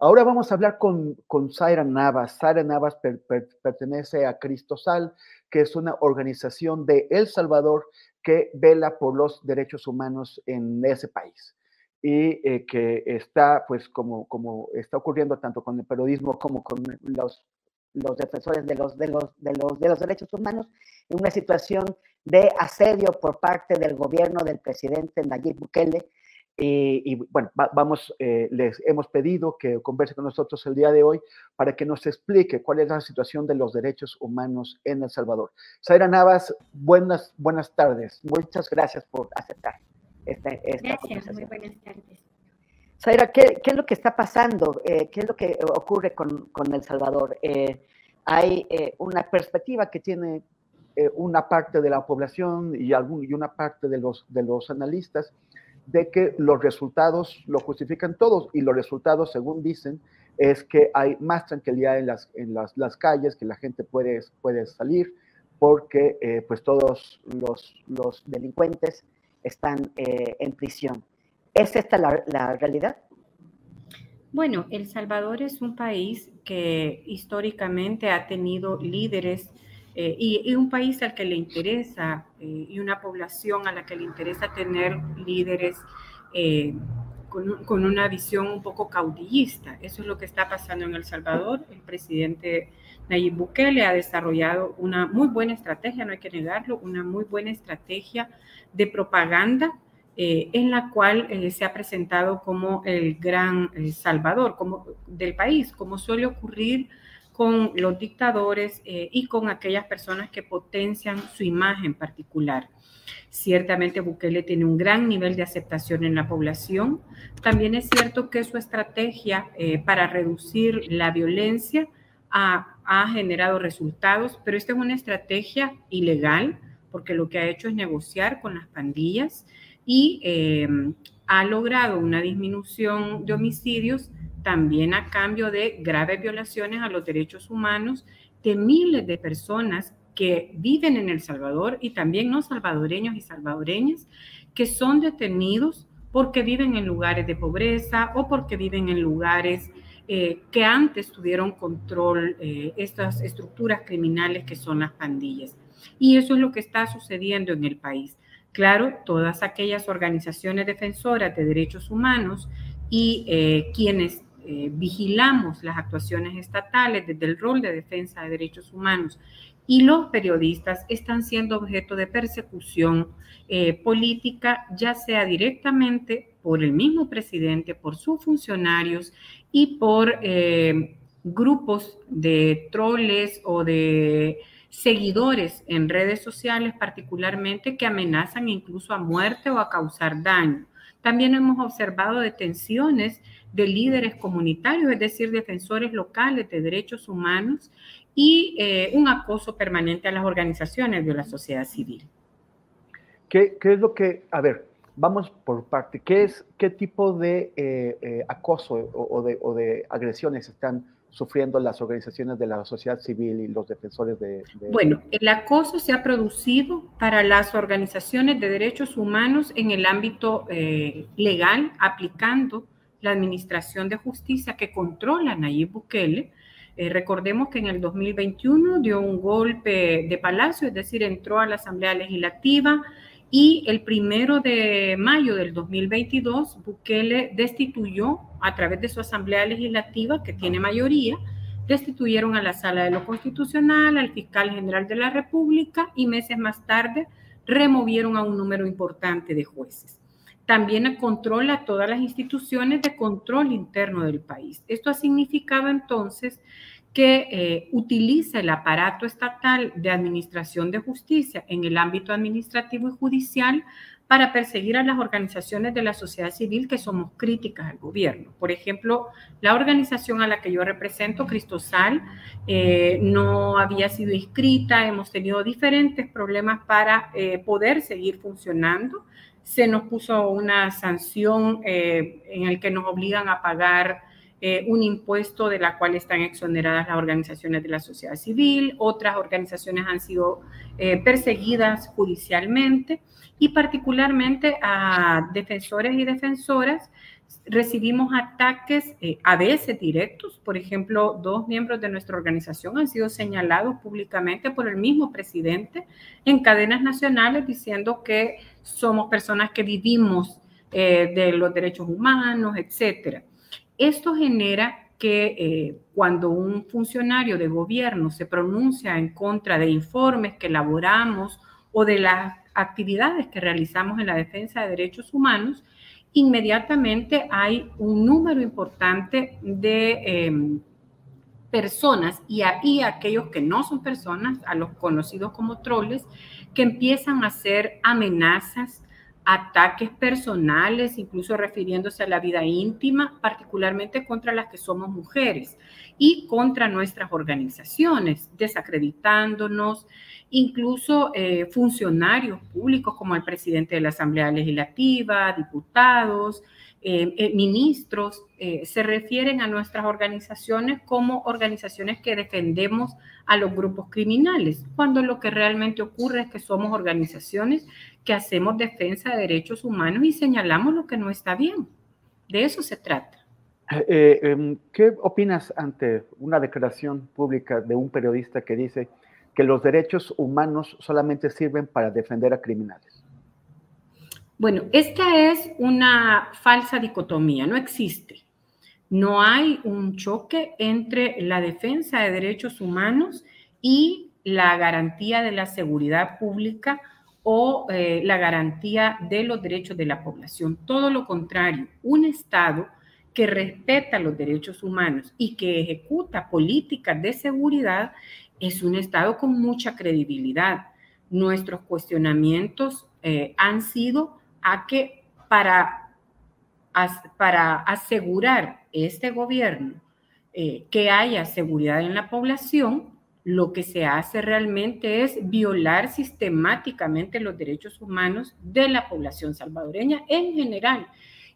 Ahora vamos a hablar con, con Navas. Zaira Navas per, per, pertenece a Cristosal, que es una organización de El Salvador que vela por los derechos humanos en ese país y eh, que está, pues, como, como está ocurriendo tanto con el periodismo como con los, los defensores de, los, de los derechos humanos, en una situación de asedio por parte del gobierno del presidente Nayib Bukele, y, y bueno, va, vamos, eh, les hemos pedido que converse con nosotros el día de hoy para que nos explique cuál es la situación de los derechos humanos en El Salvador. Zaira Navas, buenas, buenas tardes. Muchas gracias por aceptar esta, esta Gracias, muy buenas tardes. Zaira, ¿qué, ¿qué, es lo que está pasando? Eh, ¿Qué es lo que ocurre con, con El Salvador? Eh, hay eh, una perspectiva que tiene eh, una parte de la población y, algún, y una parte de los, de los analistas de que los resultados lo justifican todos y los resultados, según dicen, es que hay más tranquilidad en las, en las, las calles, que la gente puede, puede salir porque eh, pues todos los, los, delincuentes están eh, en prisión. ¿Es esta la, la realidad? Bueno, El Salvador es un país que históricamente ha tenido líderes eh, y, y, un país al que le interesa eh, y una población a la que le interesa tener líderes eh, con, con, una visión un poco caudillista. Eso es lo que está pasando en El Salvador. El presidente Nayib Bukele ha desarrollado una muy buena estrategia, no hay que negarlo, una muy buena estrategia de propaganda eh, en la cual eh, se ha presentado como el gran eh, salvador como, del país, como suele ocurrir con los dictadores eh, y con aquellas personas que potencian su imagen particular. Ciertamente Bukele tiene un gran nivel de aceptación en la población. También es cierto que su estrategia eh, para reducir la violencia ha, generado resultados, pero esta es una estrategia ilegal porque lo que ha hecho es negociar con las pandillas y eh, ha logrado una disminución de homicidios también a cambio de graves violaciones a los derechos humanos de miles de personas que viven en El Salvador y también no salvadoreños y salvadoreñas que son detenidos porque viven en lugares de pobreza o porque viven en lugares eh, que antes tuvieron control eh, estas estructuras criminales que son las pandillas. Y eso es lo que está sucediendo en el país. Claro, todas aquellas organizaciones defensoras de derechos humanos y eh, quienes eh, vigilamos las actuaciones estatales desde el rol de defensa de derechos humanos y los periodistas están siendo objeto de persecución eh, política, ya sea directamente por el mismo presidente, por sus funcionarios y por eh, grupos de troles o de seguidores en redes sociales particularmente que amenazan incluso a muerte o a causar daño. También hemos observado detenciones de líderes comunitarios, es decir, defensores locales de derechos humanos y eh, un acoso permanente a las organizaciones de la sociedad civil. ¿Qué, es lo que, a ver, vamos por parte, ¿qué, es, qué tipo de eh, eh, acoso o, de, o, de, agresiones están sufriendo las organizaciones de la sociedad civil y los defensores de, de... Bueno, el acoso se ha producido para las organizaciones de derechos humanos en el ámbito eh, legal, aplicando la Administración de Justicia que controla Nayib Bukele. Eh, recordemos que en el 2021 dio un golpe de palacio, es decir, entró a la Asamblea Legislativa y el primero de mayo del 2022 Bukele destituyó a través de su Asamblea Legislativa, que tiene mayoría, destituyeron a la Sala de lo Constitucional, al fiscal general de la República y meses más tarde removieron a un número importante de jueces. También controla todas las instituciones de control interno del país. Esto ha significado entonces que eh, utiliza el aparato estatal de administración de justicia en el ámbito administrativo y judicial para perseguir a las organizaciones de la sociedad civil que somos críticas al gobierno. Por ejemplo, la organización a la que yo represento, Cristosal, eh, no había sido inscrita, hemos tenido diferentes problemas para eh, poder seguir funcionando. Se nos puso una sanción eh, en el que nos obligan a pagar un impuesto de la cual están exoneradas las organizaciones de la sociedad civil, otras organizaciones han sido perseguidas judicialmente y particularmente a defensores y defensoras recibimos ataques eh, a veces directos. Por ejemplo, dos miembros de nuestra organización han sido señalados públicamente por el mismo presidente en cadenas nacionales diciendo que somos personas que vivimos eh, de los derechos humanos, etc. Esto genera que eh, cuando un funcionario de gobierno se pronuncia en contra de informes que elaboramos o de las actividades que realizamos en la defensa de derechos humanos, inmediatamente hay un número importante de em, personas y, ahí aquellos que no son personas, a los conocidos como troles, que empiezan a hacer amenazas, ataques personales, incluso refiriéndose a la vida íntima, particularmente contra las que somos mujeres y contra nuestras organizaciones, desacreditándonos, incluso eh, funcionarios públicos como el presidente de la Asamblea Legislativa, diputados, eh, eh, ministros, se refieren a nuestras organizaciones como organizaciones que defendemos a los grupos criminales, cuando lo que realmente ocurre es que somos organizaciones que hacemos defensa de derechos humanos y señalamos lo que no está bien. De eso se trata. Em, ¿Qué opinas ante una declaración pública de un periodista que dice que los derechos humanos solamente sirven para defender a criminales? Bueno, esta es una falsa dicotomía, no existe. No hay un choque entre la defensa de derechos humanos y la garantía de la seguridad pública o eh, la garantía de los derechos de la población. Todo lo contrario, un Estado que respeta los derechos humanos y que ejecuta políticas de seguridad es un Estado con mucha credibilidad. Nuestros cuestionamientos eh, han sido a que para, para asegurar este gobierno eh, que haya seguridad en la población, lo que se hace realmente es violar sistemáticamente los derechos humanos de la población salvadoreña en general,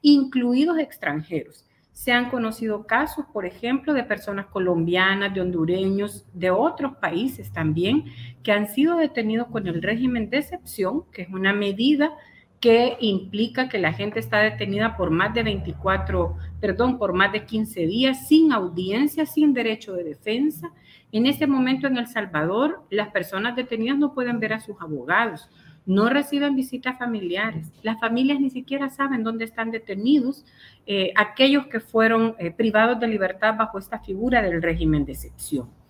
incluidos extranjeros. Se han conocido casos, por ejemplo, de personas colombianas, de hondureños, de otros países también, que han sido detenidos con el régimen de excepción, que es una medida que implica que la gente está detenida por más de 24, perdón, por más de 15 días, sin audiencia, sin derecho de defensa. En este momento en El Salvador, las personas detenidas no pueden ver a sus abogados, no reciben visitas familiares. Las familias ni siquiera saben dónde están detenidos eh, aquellos que fueron eh, privados de libertad bajo esta figura del régimen de excepción.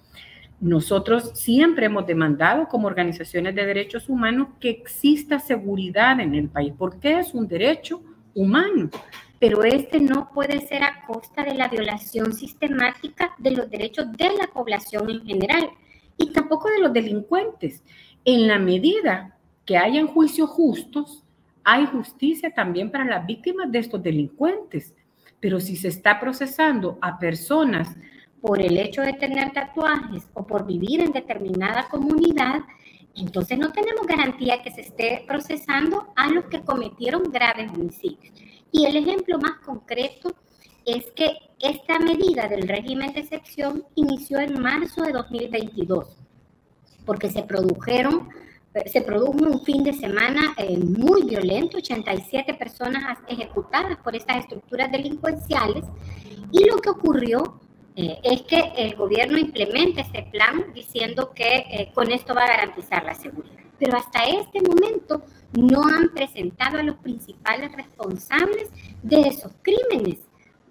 Nosotros siempre hemos demandado como organizaciones de derechos humanos que exista seguridad en el país, porque es un derecho humano. Pero este no puede ser a costa de la violación sistemática de los derechos de la población en general y tampoco de los delincuentes. En la medida que hayan juicios justos, hay justicia también para las víctimas de estos delincuentes. Pero si se está procesando a personas por el hecho de tener tatuajes o por vivir en determinada comunidad, entonces no tenemos garantía que se esté procesando a los que cometieron graves homicidios. Y el ejemplo más concreto es que esta medida del régimen de excepción inició en marzo de 2022, porque se produjeron se produjo un fin de semana eh, muy violento, 87 personas ejecutadas por estas estructuras delincuenciales y lo que ocurrió eh, es que el gobierno implementa este plan diciendo que eh, con esto va a garantizar la seguridad. Pero hasta este momento no han presentado a los principales responsables de esos crímenes.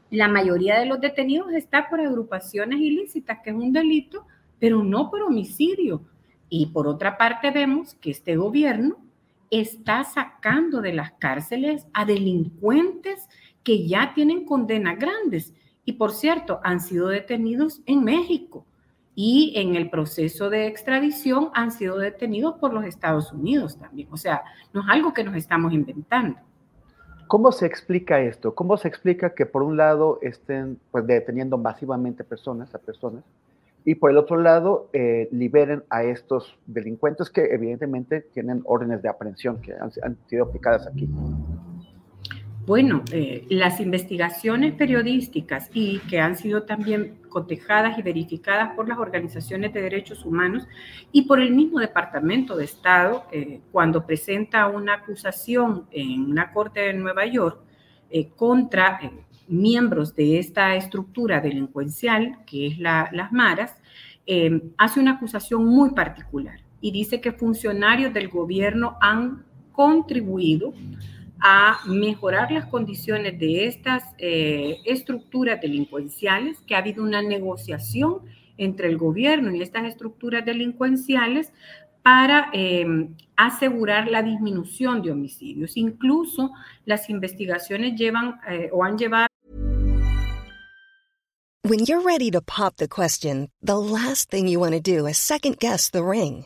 La mayoría de los detenidos está por agrupaciones ilícitas, que es un delito, pero no por homicidio. Y por otra parte vemos que este gobierno está sacando de las cárceles a delincuentes que ya tienen condenas grandes. Y por cierto, han sido detenidos en México y en el proceso de extradición han sido detenidos por los Estados Unidos también. O sea, no es algo que nos estamos inventando. ¿Cómo se explica esto? ¿Cómo se explica que por un lado estén pues, deteniendo masivamente personas, a personas, y por el otro lado eh, liberen a estos delincuentes que evidentemente tienen órdenes de aprehensión que han, sido aplicadas aquí. Bueno, eh, las investigaciones periodísticas y que han sido también cotejadas y verificadas por las organizaciones de derechos humanos y por el mismo Departamento de Estado, eh, cuando presenta una acusación en una corte de Nueva York contra miembros de esta estructura delincuencial, que es las maras, eh, hace una acusación muy particular y dice que funcionarios del gobierno han contribuido a mejorar las condiciones de estas eh, estructuras delincuenciales, que ha habido una negociación entre el gobierno y estas estructuras delincuenciales para eh, asegurar la disminución de homicidios. Incluso las investigaciones llevan o han llevado When you're ready to pop the question, the last thing you want to do is second guess the ring.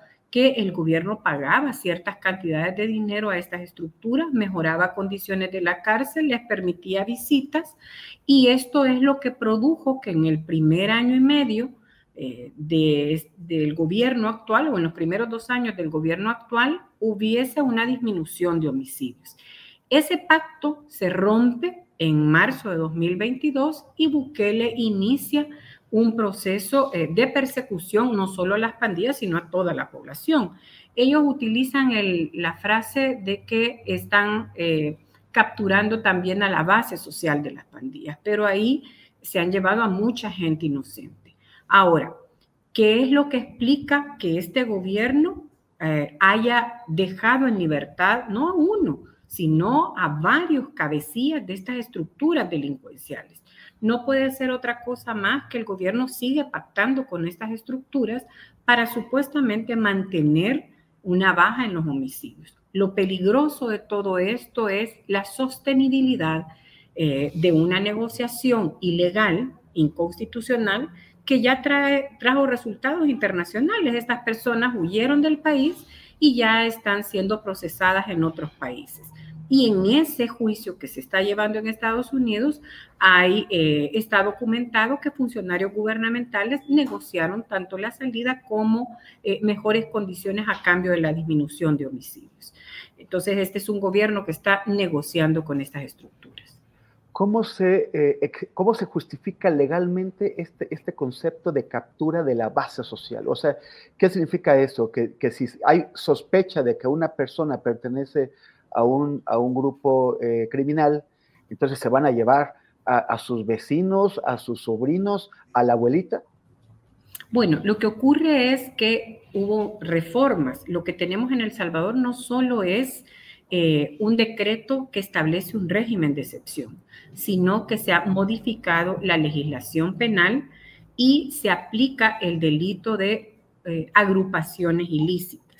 que el gobierno pagaba ciertas cantidades de dinero a estas estructuras, mejoraba condiciones de la cárcel, les permitía visitas y esto es lo que produjo que en el primer año y medio eh, del gobierno actual o en los primeros dos años del gobierno actual hubiese una disminución de homicidios. Ese pacto se rompe en marzo de 2022 y Bukele inicia un proceso eh, de persecución no solo a las pandillas, sino a toda la población. Ellos utilizan la frase de que están eh, capturando también a la base social de las pandillas, pero ahí se han llevado a mucha gente inocente. Ahora, ¿qué es lo que explica que este gobierno eh, haya dejado en libertad no a uno, sino a varios cabecillas de estas estructuras delincuenciales? No puede ser otra cosa más que el gobierno sigue pactando con estas estructuras para supuestamente mantener una baja en los homicidios. Lo peligroso de todo esto es la sostenibilidad eh, de una negociación ilegal, inconstitucional, que ya trajo resultados internacionales. Estas personas huyeron del país y ya están siendo procesadas en otros países. Y en ese juicio que se está llevando en Estados Unidos, hay, eh, está documentado que funcionarios gubernamentales negociaron tanto la salida como eh, mejores condiciones a cambio de la disminución de homicidios. Entonces, este es un gobierno que está negociando con estas estructuras. ¿Cómo se, eh, cómo se justifica legalmente este, este concepto de captura de la base social? O sea, ¿qué significa eso? Que, que si hay sospecha de que una persona pertenece a un, a un grupo eh, criminal, entonces se van a llevar a, sus vecinos, a sus sobrinos, a la abuelita. Bueno, lo que ocurre es que hubo reformas. Lo que tenemos en El Salvador no solo es eh, un decreto que establece un régimen de excepción, sino que se ha modificado la legislación penal y se aplica el delito de eh, agrupaciones ilícitas.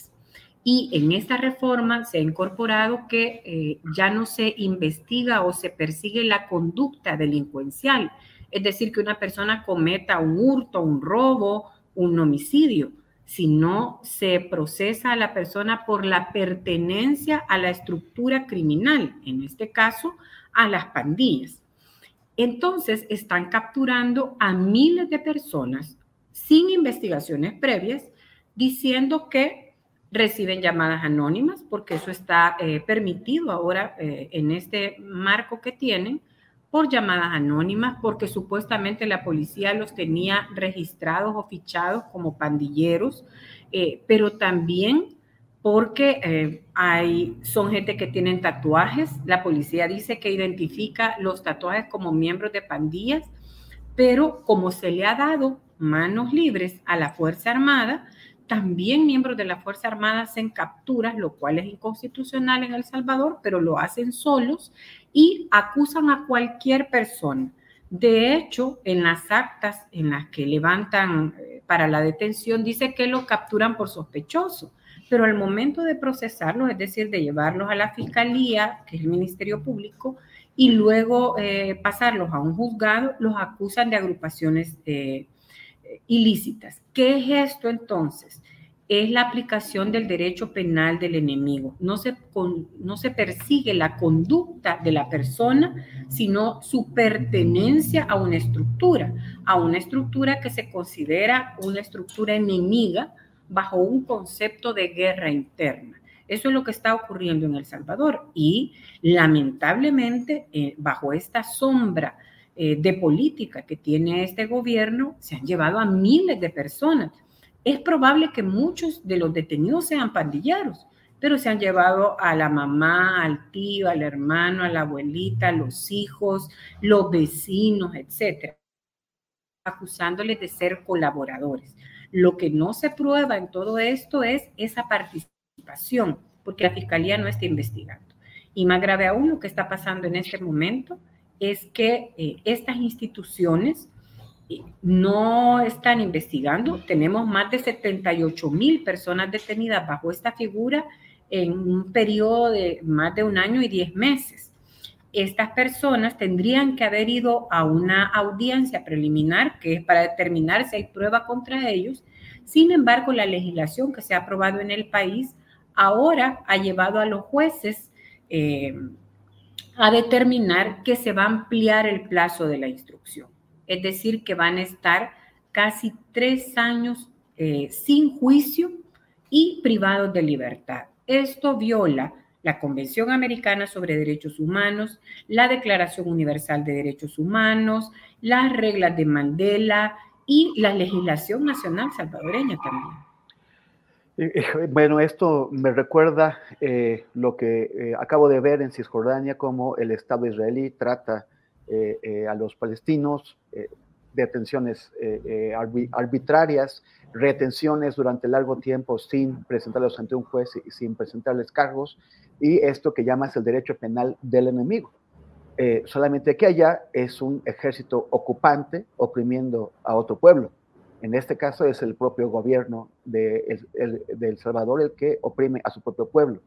Y en esta reforma se ha incorporado que eh, ya no se investiga o se persigue la conducta delincuencial, es decir, que una persona cometa un hurto, un robo, un homicidio, sino se procesa a la persona por la pertenencia a la estructura criminal, en este caso a las pandillas. Entonces están capturando a miles de personas sin investigaciones previas, diciendo que reciben llamadas anónimas, porque eso está eh, permitido ahora eh, en este marco que tienen, por llamadas anónimas, porque supuestamente la policía los tenía registrados o fichados como pandilleros, eh, pero también porque eh, hay, son gente que tienen tatuajes. La policía dice que identifica los tatuajes como miembros de pandillas, pero como se le ha dado manos libres a la Fuerza Armada, también miembros de la Fuerza Armada hacen capturas, lo cual es inconstitucional en El Salvador, pero lo hacen solos y acusan a cualquier persona. De hecho, en las actas en las que levantan eh, para la detención dice que lo capturan por sospechoso, pero al momento de procesarlos, es decir, de llevarlos a la fiscalía, que es el Ministerio Público, y luego eh, pasarlos a un juzgado, los acusan de agrupaciones eh, ilícitas. ¿Qué es esto entonces? es la aplicación del derecho penal del enemigo. No se, no se persigue la conducta de la persona, sino su pertenencia a una estructura, a una estructura que se considera una estructura enemiga bajo un concepto de guerra interna. Eso es lo que está ocurriendo en El Salvador y lamentablemente eh, bajo esta sombra eh, de política que tiene este gobierno se han llevado a miles de personas es probable que muchos de los detenidos sean pandilleros, pero se han llevado a la mamá, al tío, al hermano, a la abuelita, los hijos, los vecinos, etcétera, acusándoles de ser colaboradores. Lo que no se prueba en todo esto es esa participación, porque la fiscalía no está investigando. Y más grave aún, lo que está pasando en este momento es que eh, estas instituciones no están investigando. Tenemos más de 78 mil personas detenidas bajo esta figura en un periodo de más de un año y 10 meses. Estas personas tendrían que haber ido a una audiencia preliminar, que es para determinar si hay prueba contra ellos. Sin embargo, la legislación que se ha aprobado en el país ahora ha llevado a los jueces eh, a determinar que se va a ampliar el plazo de la instrucción es decir, que van a estar casi tres años eh, sin juicio y privados de libertad. Esto viola la Convención Americana sobre Derechos Humanos, la Declaración Universal de Derechos Humanos, las reglas de Mandela y la legislación nacional salvadoreña también. Eh, eh, bueno, esto me recuerda lo que acabo de ver en Cisjordania, cómo el Estado israelí trata eh, eh, a los palestinos, eh, detenciones arbitrarias, retenciones durante largo tiempo sin presentarlos ante un juez y sin presentarles cargos, y esto que llamas el derecho penal del enemigo. solamente que allá es un ejército ocupante oprimiendo a otro pueblo. En este caso es el propio gobierno de El Salvador el que oprime a su propio pueblo.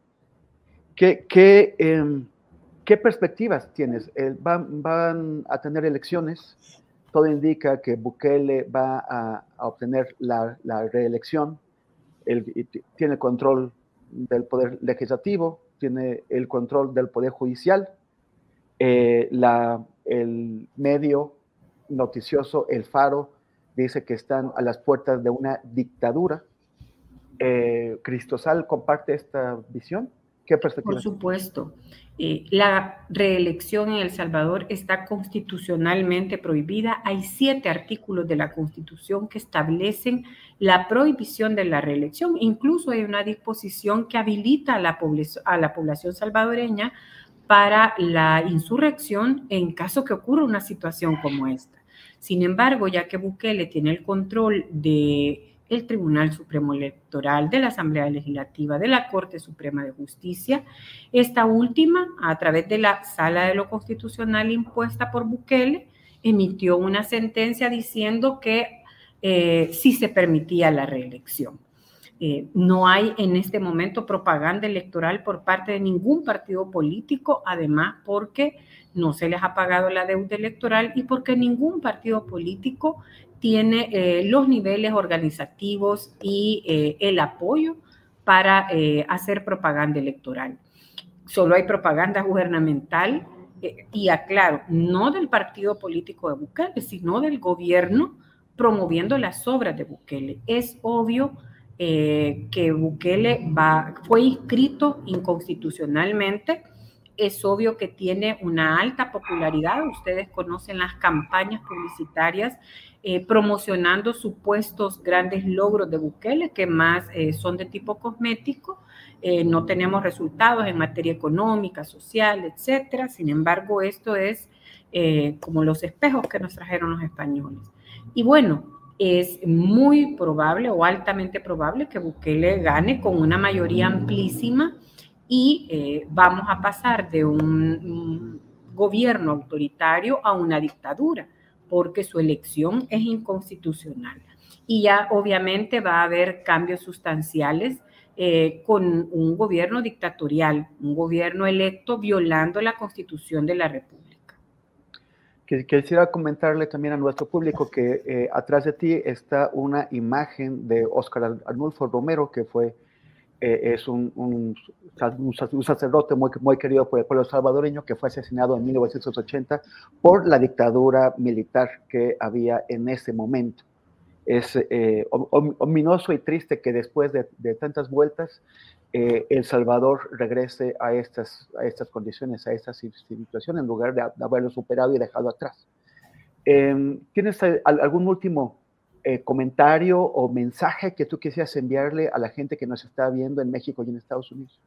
¿Qué, em, ¿Qué perspectivas tienes? van, a tener elecciones. Todo indica que Bukele va a, obtener la, reelección. Él tiene control del poder legislativo, tiene el control del poder judicial. Eh, el medio noticioso, El Faro, dice que están a las puertas de una dictadura. Eh, ¿Cristosal comparte esta visión? ¿Qué perspectiva? Por supuesto. Eh, la reelección en El Salvador está constitucionalmente prohibida. Hay siete artículos de la Constitución que establecen la prohibición de la reelección. Incluso hay una disposición que habilita a la, a la población salvadoreña para la insurrección en caso que ocurra una situación como esta. Sin embargo, ya que Bukele tiene el control de el Tribunal Supremo Electoral, de la Asamblea Legislativa, de la Corte Suprema de Justicia, esta última, a través de la Sala de lo Constitucional impuesta por Bukele, emitió una sentencia diciendo que eh, sí se permitía la reelección. Eh, no hay en este momento propaganda electoral por parte de ningún partido político, además porque no se les ha pagado la deuda electoral y porque ningún partido político tiene eh, los niveles organizativos y eh, el apoyo para hacer propaganda electoral. Solo hay propaganda gubernamental y aclaro, no del partido político de Bukele, sino del gobierno promoviendo las obras de Bukele. Es obvio eh, que Bukele va, fue inscrito inconstitucionalmente. Es obvio que tiene una alta popularidad. Ustedes conocen las campañas publicitarias eh, promocionando supuestos grandes logros de Bukele, que más eh, son de tipo cosmético. no tenemos resultados en materia económica, social, etcétera. Sin embargo, esto es como los espejos que nos trajeron los españoles. Y bueno, es muy probable o altamente probable que Bukele gane con una mayoría amplísima y eh, vamos a pasar de un, gobierno autoritario a una dictadura, porque su elección es inconstitucional. Y ya obviamente va a haber cambios sustanciales eh, con un gobierno dictatorial, un gobierno electo violando la constitución de la República quisiera comentarle también a nuestro público que eh, atrás de ti está una imagen de Óscar Arnulfo Romero, que fue, eh, es un, un, sacerdote muy, muy querido por el pueblo salvadoreño, que fue asesinado en 1980 por la dictadura militar que había en ese momento. Es eh, ominoso y triste que después de, tantas vueltas eh, El Salvador regrese a estas, a estas condiciones, a estas situaciones, en lugar de, haberlo superado y dejado atrás. Em, ¿Tienes algún último eh, comentario o mensaje que tú quisieras enviarle a la gente que nos está viendo en México y en Estados Unidos?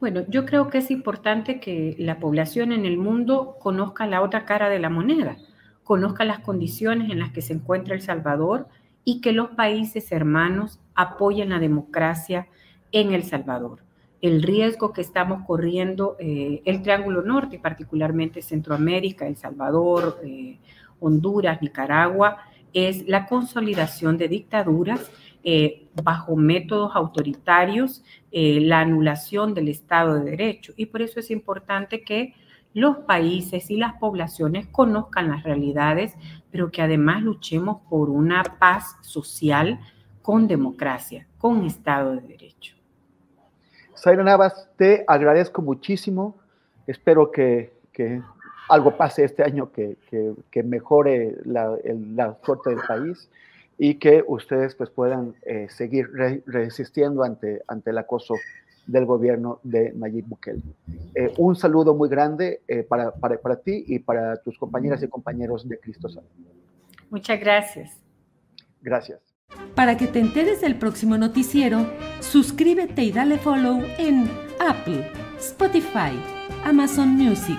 Bueno, yo creo que es importante que la población en el mundo conozca la otra cara de la moneda, conozca las condiciones en las que se encuentra El Salvador y que los países hermanos apoyen la democracia, en El Salvador. El riesgo que estamos corriendo, eh, el Triángulo Norte, particularmente Centroamérica, El Salvador, eh, Honduras, Nicaragua, es la consolidación de dictaduras eh, bajo métodos autoritarios, la anulación del Estado de Derecho. Y por eso es importante que los países y las poblaciones conozcan las realidades, pero que además luchemos por una paz social con democracia, con Estado de Derecho. Zaira Navas, te agradezco muchísimo. Espero que, algo pase este año que, mejore la, suerte del país y que ustedes pues, puedan eh, seguir resistiendo ante, ante el acoso del gobierno de Nayib Bukele. Eh, un saludo muy grande eh, para, para, ti y para tus compañeras y compañeros de Cristo Santo. Muchas gracias. Gracias. Para que te enteres del próximo noticiero, suscríbete y dale follow en Apple, Spotify, Amazon Music,